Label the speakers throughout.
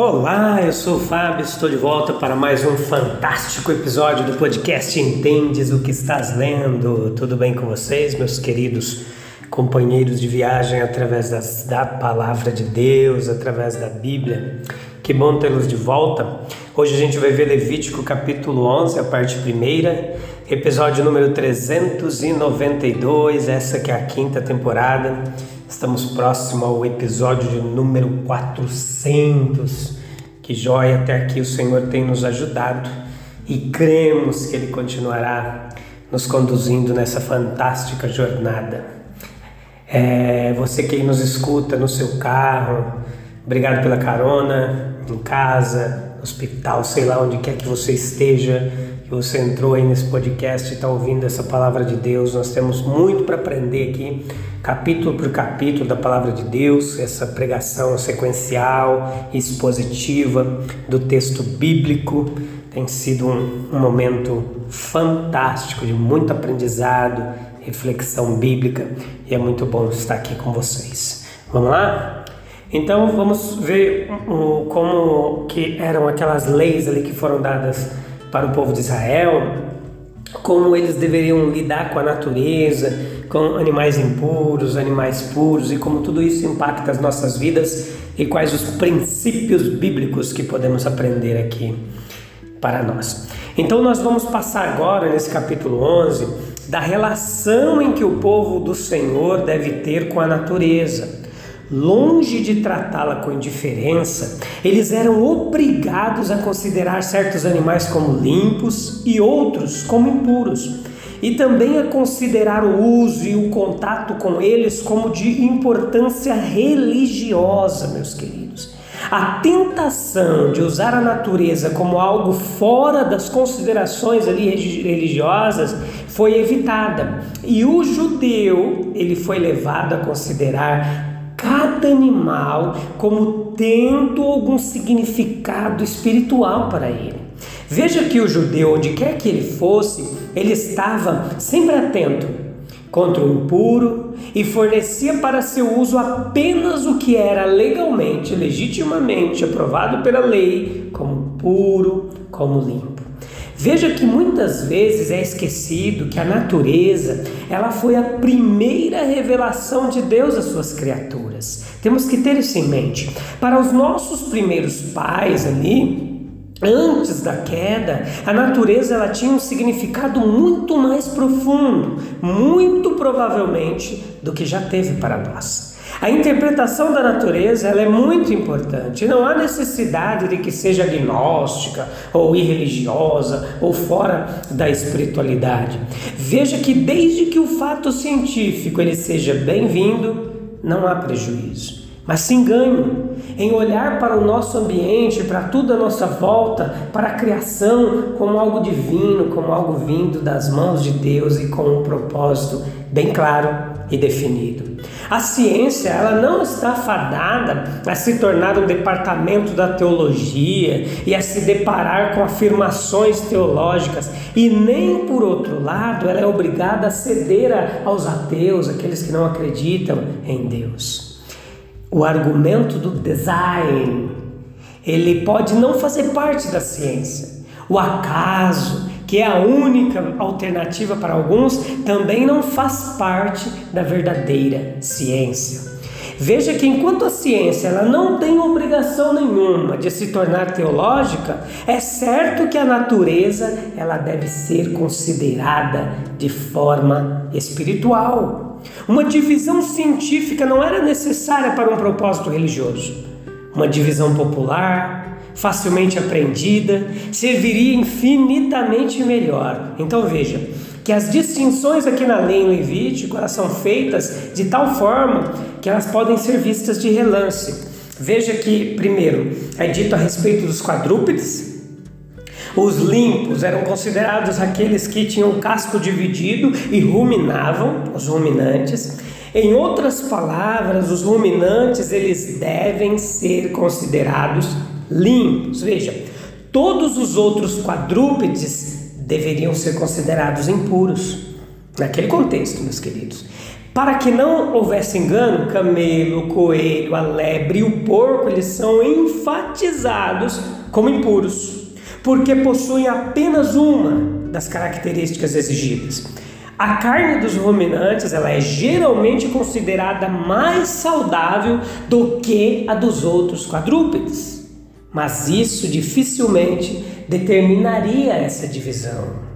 Speaker 1: Olá, eu sou o Fábio, estou de volta para mais um fantástico episódio do podcast Entendes o que estás lendo. Tudo bem com vocês, meus queridos companheiros de viagem através das, da palavra de Deus, através da Bíblia? Que bom tê-los de volta. Hoje a gente vai ver Levítico capítulo 11, a parte primeira, episódio número 392, essa que é a quinta temporada. Estamos próximo ao episódio de número 400. Que joia, até aqui o Senhor tem nos ajudado e cremos que Ele continuará nos conduzindo nessa fantástica jornada. É, você que nos escuta no seu carro, obrigado pela carona, em casa, hospital, sei lá onde quer que você esteja que você entrou aí nesse podcast e está ouvindo essa palavra de Deus. Nós temos muito para aprender aqui, capítulo por capítulo da palavra de Deus, essa pregação sequencial, expositiva do texto bíblico. Tem sido um, um momento fantástico, de muito aprendizado, reflexão bíblica e é muito bom estar aqui com vocês. Vamos lá? Então vamos ver como que eram aquelas leis ali que foram dadas para o povo de Israel, como eles deveriam lidar com a natureza, com animais impuros, animais puros e como tudo isso impacta as nossas vidas e quais os princípios bíblicos que podemos aprender aqui para nós. Então nós vamos passar agora nesse capítulo 11 da relação em que o povo do Senhor deve ter com a natureza longe de tratá-la com indiferença, eles eram obrigados a considerar certos animais como limpos e outros como impuros, e também a considerar o uso e o contato com eles como de importância religiosa, meus queridos. A tentação de usar a natureza como algo fora das considerações ali religiosas foi evitada. E o judeu, ele foi levado a considerar cada animal como tendo algum significado espiritual para ele. Veja que o judeu, onde quer que ele fosse, ele estava sempre atento contra o impuro e fornecia para seu uso apenas o que era legalmente, legitimamente aprovado pela lei como puro, como limpo. Veja que muitas vezes é esquecido que a natureza, ela foi a primeira revelação de Deus às suas criaturas. Temos que ter isso em mente. Para os nossos primeiros pais ali, antes da queda, a natureza ela tinha um significado muito mais profundo, muito provavelmente do que já teve para nós. A interpretação da natureza ela é muito importante. Não há necessidade de que seja agnóstica ou irreligiosa ou fora da espiritualidade. Veja que desde que o fato científico ele seja bem-vindo, não há prejuízo. Mas se engane em olhar para o nosso ambiente, para tudo à nossa volta, para a criação como algo divino, como algo vindo das mãos de Deus e com um propósito bem claro e definido. A ciência ela não está fadada a se tornar um departamento da teologia e a se deparar com afirmações teológicas e nem por outro lado ela é obrigada a ceder aos ateus, aqueles que não acreditam em Deus. O argumento do design ele pode não fazer parte da ciência. O acaso, que é a única alternativa para alguns, também não faz parte da verdadeira ciência. Veja que enquanto a ciência ela não tem obrigação nenhuma de se tornar teológica, é certo que a natureza ela deve ser considerada de forma espiritual. Uma divisão científica não era necessária para um propósito religioso. Uma divisão popular, facilmente aprendida, serviria infinitamente melhor. Então veja que as distinções aqui na lei em Levítico elas são feitas de tal forma que elas podem ser vistas de relance. Veja que, primeiro, é dito a respeito dos quadrúpedes. Os limpos eram considerados aqueles que tinham o casco dividido e ruminavam, os ruminantes. Em outras palavras, os ruminantes eles devem ser considerados limpos. Veja, todos os outros quadrúpedes deveriam ser considerados impuros. Naquele contexto, meus queridos. Para que não houvesse engano, camelo, coelho, a lebre e o porco, eles são enfatizados como impuros, porque possuem apenas uma das características exigidas. A carne dos ruminantes ela é geralmente considerada mais saudável do que a dos outros quadrúpedes, mas isso dificilmente determinaria essa divisão.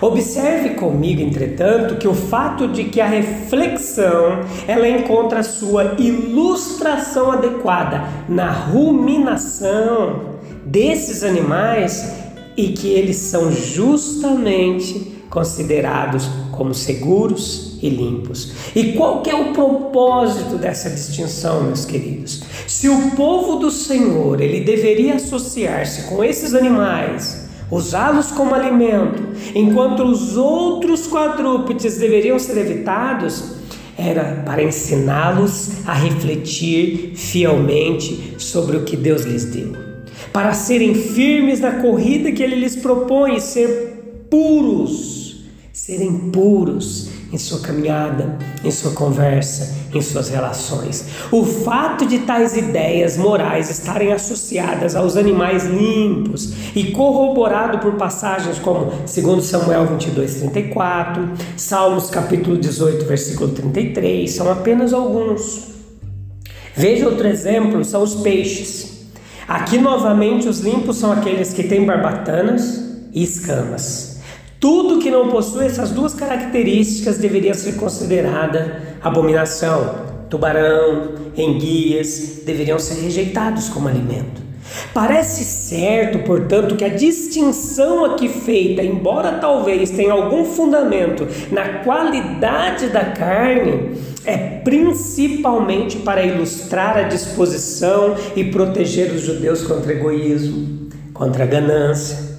Speaker 1: Observe comigo, entretanto, que o fato de que a reflexão ela encontra sua ilustração adequada na ruminação desses animais e que eles são justamente considerados como seguros e limpos. E qual que é o propósito dessa distinção, meus queridos? Se o povo do Senhor, ele deveria associar-se com esses animais, usá-los como alimento, enquanto os outros quadrúpedes deveriam ser evitados, era para ensiná-los a refletir fielmente sobre o que Deus lhes deu, para serem firmes na corrida que Ele lhes propõe, ser puros, serem puros em sua caminhada, em sua conversa, em suas relações. O fato de tais ideias morais estarem associadas aos animais limpos e corroborado por passagens como 2 Samuel 22, 34, Salmos capítulo 18, versículo 33, são apenas alguns. Veja outro exemplo, são os peixes. Aqui novamente os limpos são aqueles que têm barbatanas e escamas. Tudo que não possui essas duas características deveria ser considerada abominação. Tubarão, enguias deveriam ser rejeitados como alimento. Parece certo, portanto, que a distinção aqui feita, embora talvez tenha algum fundamento na qualidade da carne, é principalmente para ilustrar a disposição e proteger os judeus contra egoísmo, contra ganância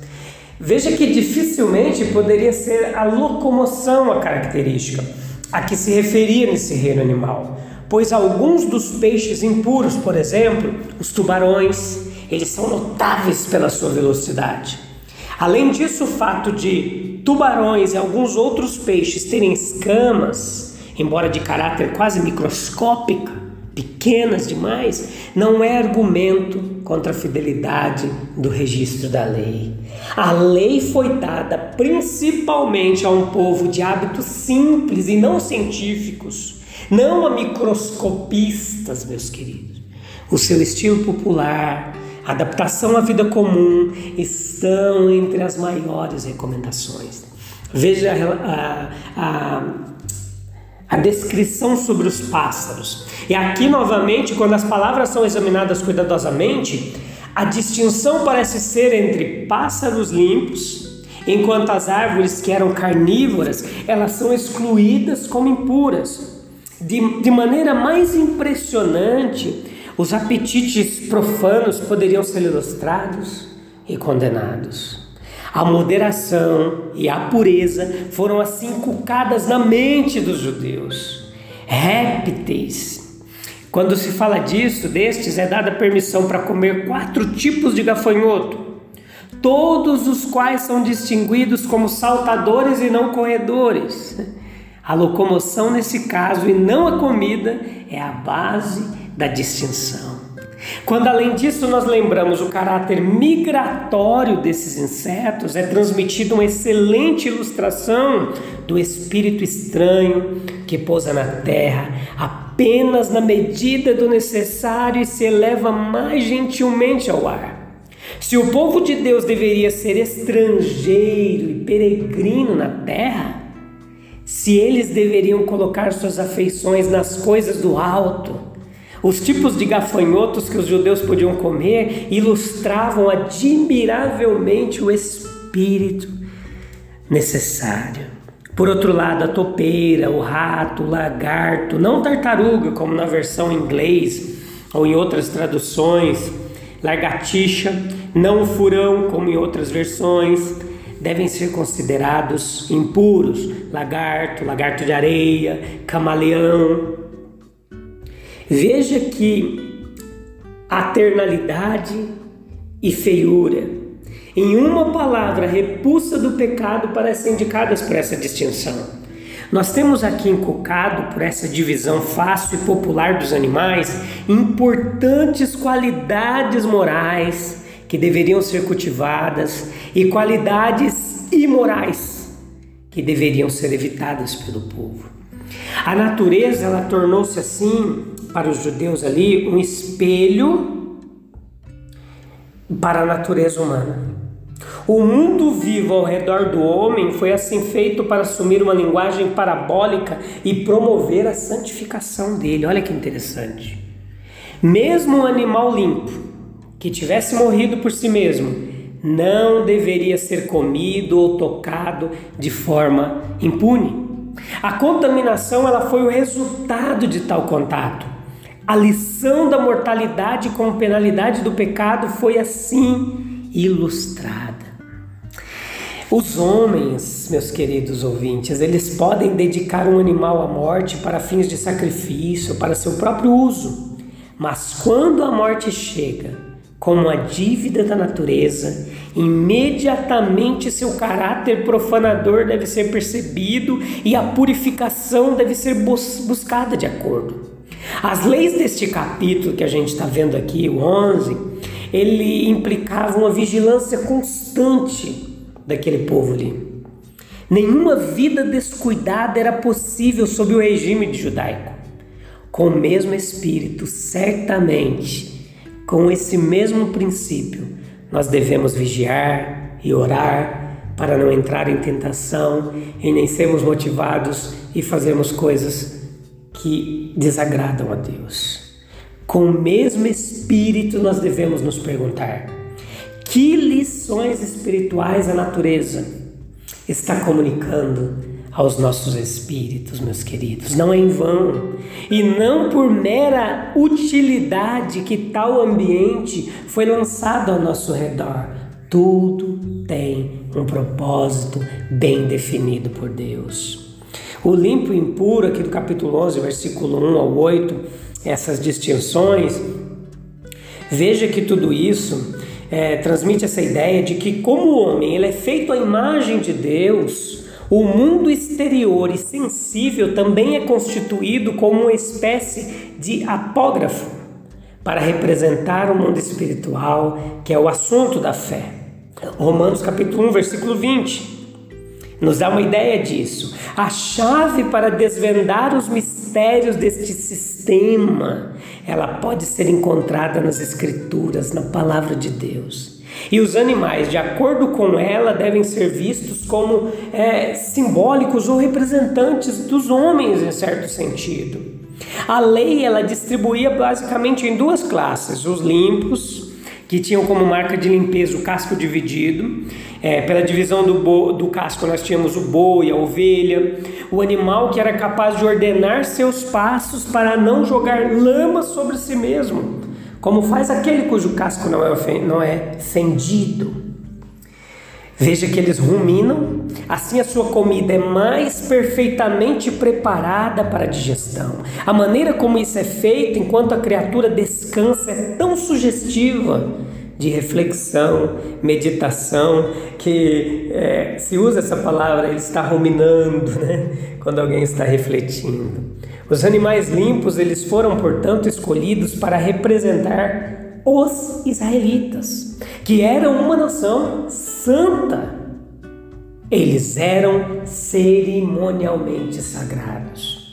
Speaker 1: Veja que dificilmente poderia ser a locomoção a característica a que se referia nesse reino animal, pois alguns dos peixes impuros, por exemplo, os tubarões, eles são notáveis pela sua velocidade. Além disso, o fato de tubarões e alguns outros peixes terem escamas, embora de caráter quase microscópico, pequenas demais, não é argumento contra a fidelidade do registro da lei. A lei foi dada principalmente a um povo de hábitos simples e não científicos, não a microscopistas, meus queridos. O seu estilo popular, adaptação à vida comum estão entre as maiores recomendações. Veja a, a, a descrição sobre os pássaros. E aqui, novamente, quando as palavras são examinadas cuidadosamente, a distinção parece ser entre pássaros limpos, enquanto as árvores que eram carnívoras, elas são excluídas como impuras. De, de maneira mais impressionante, os apetites profanos poderiam ser ilustrados e condenados. A moderação e a pureza foram assim inculcadas na mente dos judeus. Répteis. Quando se fala disso, destes é dada permissão para comer quatro tipos de gafanhoto, todos os quais são distinguidos como saltadores e não corredores. A locomoção, nesse caso, e não a comida, é a base da distinção. Quando além disso nós lembramos o caráter migratório desses insetos, é transmitida uma excelente ilustração do espírito estranho que pousa na terra apenas na medida do necessário e se eleva mais gentilmente ao ar. Se o povo de Deus deveria ser estrangeiro e peregrino na terra, se eles deveriam colocar suas afeições nas coisas do alto, os tipos de gafanhotos que os judeus podiam comer ilustravam admiravelmente o espírito necessário. Por outro lado, a topeira, o rato, o lagarto, não tartaruga, como na versão em inglês ou em outras traduções, lagartixa, não furão, como em outras versões, devem ser considerados impuros. Lagarto, lagarto de areia, camaleão. Veja que a ternalidade e feiura em uma palavra, repulsa do pecado parecem indicadas por essa distinção. Nós temos aqui encocado por essa divisão fácil e popular dos animais importantes qualidades morais que deveriam ser cultivadas e qualidades imorais que deveriam ser evitadas pelo povo. A natureza ela tornou-se assim para os judeus ali um espelho para a natureza humana. O mundo vivo ao redor do homem foi assim feito para assumir uma linguagem parabólica e promover a santificação dele. Olha que interessante. Mesmo um animal limpo, que tivesse morrido por si mesmo, não deveria ser comido ou tocado de forma impune. A contaminação ela foi o resultado de tal contato. A lição da mortalidade como penalidade do pecado foi assim ilustrada. Os homens, meus queridos ouvintes, eles podem dedicar um animal à morte para fins de sacrifício, para seu próprio uso. Mas quando a morte chega, como a dívida da natureza, imediatamente seu caráter profanador deve ser percebido e a purificação deve ser buscada de acordo. As leis deste capítulo que a gente está vendo aqui, o 11, ele implicava uma vigilância constante daquele povo ali. Nenhuma vida descuidada era possível sob o regime judaico. Com o mesmo espírito, certamente, com esse mesmo princípio, nós devemos vigiar e orar para não entrar em tentação e nem sermos motivados e fazermos coisas que desagradam a Deus. Com o mesmo espírito, nós devemos nos perguntar: que lições espirituais a natureza está comunicando aos nossos espíritos, meus queridos? Não é em vão e não por mera utilidade que tal ambiente foi lançado ao nosso redor. Tudo tem um propósito bem definido por Deus. O limpo e impuro, aqui do capítulo 11, versículo 1 ao 8, essas distinções, veja que tudo isso é, transmite essa ideia de que, como o homem ele é feito à imagem de Deus, o mundo exterior e sensível também é constituído como uma espécie de apógrafo para representar o mundo espiritual, que é o assunto da fé. Romanos capítulo 1, versículo 20 nos dá uma ideia disso. A chave para desvendar os mistérios deste sistema, ela pode ser encontrada nas Escrituras, na palavra de Deus. E os animais, de acordo com ela, devem ser vistos como é, simbólicos ou representantes dos homens, em certo sentido. A lei ela distribuía basicamente em duas classes: os limpos, que tinham como marca de limpeza o casco dividido, é, pela divisão do, bo, do casco, nós tínhamos o boi, a ovelha, o animal que era capaz de ordenar seus passos para não jogar lama sobre si mesmo, como faz aquele cujo casco não é, não é fendido. Veja que eles ruminam, assim a sua comida é mais perfeitamente preparada para a digestão. A maneira como isso é feito enquanto a criatura descansa é tão sugestiva de reflexão, meditação, que é, se usa essa palavra, ele está ruminando, né? quando alguém está refletindo. Os animais limpos, eles foram, portanto, escolhidos para representar os israelitas, que eram uma nação santa. Eles eram cerimonialmente sagrados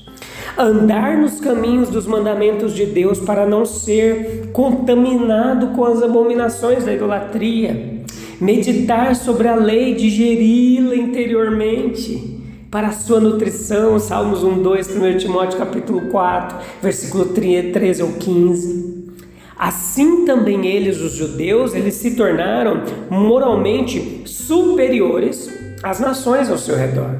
Speaker 1: andar nos caminhos dos mandamentos de Deus para não ser contaminado com as abominações da idolatria, meditar sobre a lei, digeri-la interiormente para a sua nutrição, Salmos 1, 2, 1 Timóteo capítulo 4, versículo 13 ou 15. Assim também eles, os judeus, eles se tornaram moralmente superiores às nações ao seu redor.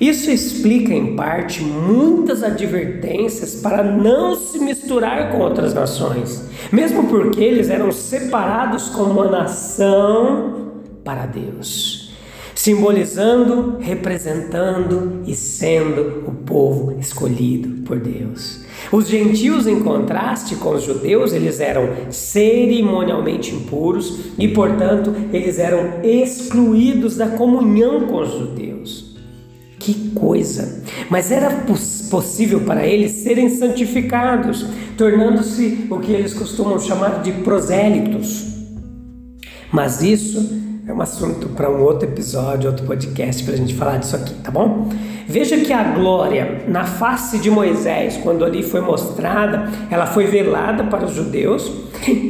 Speaker 1: Isso explica, em parte, muitas advertências para não se misturar com outras nações, mesmo porque eles eram separados como uma nação para Deus, simbolizando, representando e sendo o povo escolhido por Deus. Os gentios, em contraste com os judeus, eles eram cerimonialmente impuros e, portanto, eles eram excluídos da comunhão com os judeus. Que coisa! Mas era possível para eles serem santificados, tornando-se o que eles costumam chamar de prosélitos. Mas isso é um assunto para um outro episódio, outro podcast para a gente falar disso aqui, tá bom? Veja que a glória na face de Moisés, quando ali foi mostrada, ela foi velada para os judeus.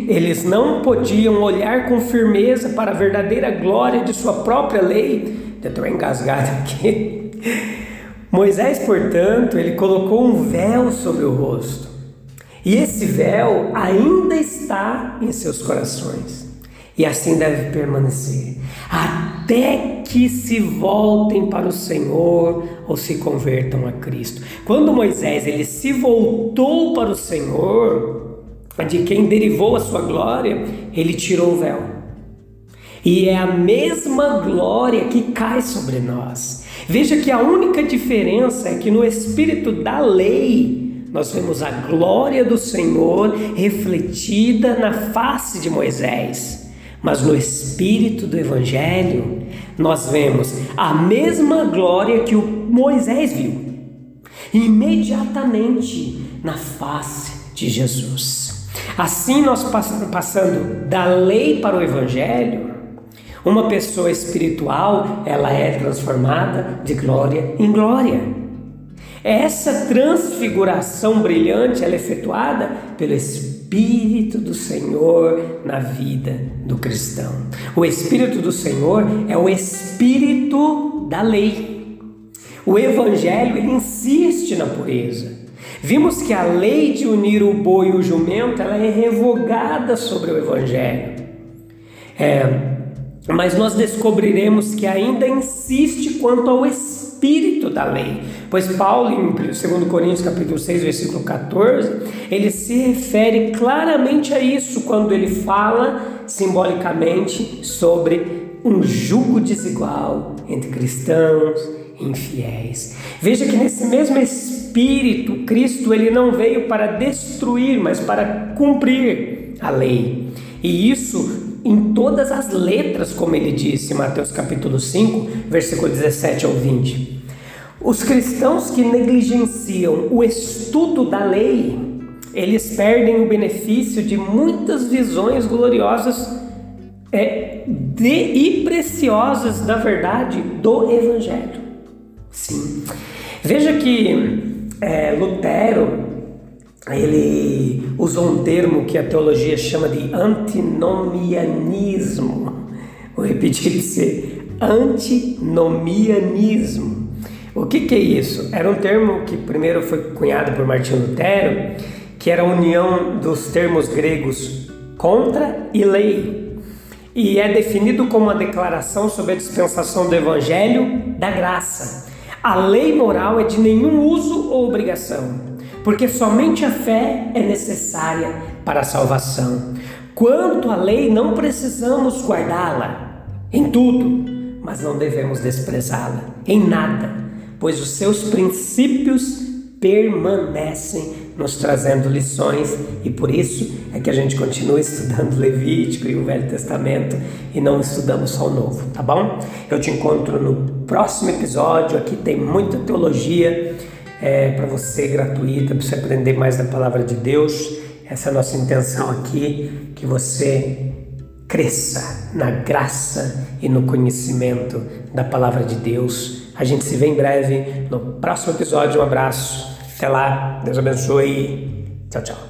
Speaker 1: Eles não podiam olhar com firmeza para a verdadeira glória de sua própria lei. Estou engasgado aqui. Moisés, portanto, ele colocou um véu sobre o rosto. E esse véu ainda está em seus corações. E assim deve permanecer, até que se voltem para o Senhor ou se convertam a Cristo. Quando Moisés ele se voltou para o Senhor, de quem derivou a sua glória, ele tirou o véu. E é a mesma glória que cai sobre nós. Veja que a única diferença é que no espírito da lei nós vemos a glória do Senhor refletida na face de Moisés. Mas no espírito do evangelho nós vemos a mesma glória que o Moisés viu. Imediatamente na face de Jesus. Assim nós passando da lei para o evangelho, uma pessoa espiritual, ela é transformada de glória em glória. Essa transfiguração brilhante ela é efetuada pelo Espírito do Senhor na vida do cristão. O Espírito do Senhor é o Espírito da lei. O Evangelho ele insiste na pureza. Vimos que a lei de unir o boi e o jumento ela é revogada sobre o Evangelho. É, mas nós descobriremos que ainda insiste quanto ao espírito da lei. Pois Paulo, em 2 Coríntios capítulo 6, versículo 14, ele se refere claramente a isso quando ele fala simbolicamente sobre um jugo desigual entre cristãos e infiéis. Veja que nesse mesmo espírito, Cristo ele não veio para destruir, mas para cumprir a lei. E isso em todas as letras, como ele disse Mateus capítulo 5, versículo 17 ao 20. Os cristãos que negligenciam o estudo da lei, eles perdem o benefício de muitas visões gloriosas é, de, e preciosas da verdade do Evangelho. Sim. Veja que é, Lutero ele usou um termo que a teologia chama de antinomianismo. Vou repetir para você: antinomianismo. O que, que é isso? Era um termo que primeiro foi cunhado por Martinho Lutero, que era a união dos termos gregos contra e lei. E é definido como uma declaração sobre a dispensação do evangelho da graça. A lei moral é de nenhum uso ou obrigação porque somente a fé é necessária para a salvação. Quanto à lei, não precisamos guardá-la em tudo, mas não devemos desprezá-la em nada, pois os seus princípios permanecem nos trazendo lições e por isso é que a gente continua estudando Levítico e o Velho Testamento e não estudamos só o Novo, tá bom? Eu te encontro no próximo episódio. Aqui tem muita teologia é, para você gratuita, para você aprender mais da palavra de Deus. Essa é a nossa intenção aqui, que você cresça na graça e no conhecimento da palavra de Deus. A gente se vê em breve no próximo episódio. Um abraço. Até lá. Deus abençoe. Tchau, tchau.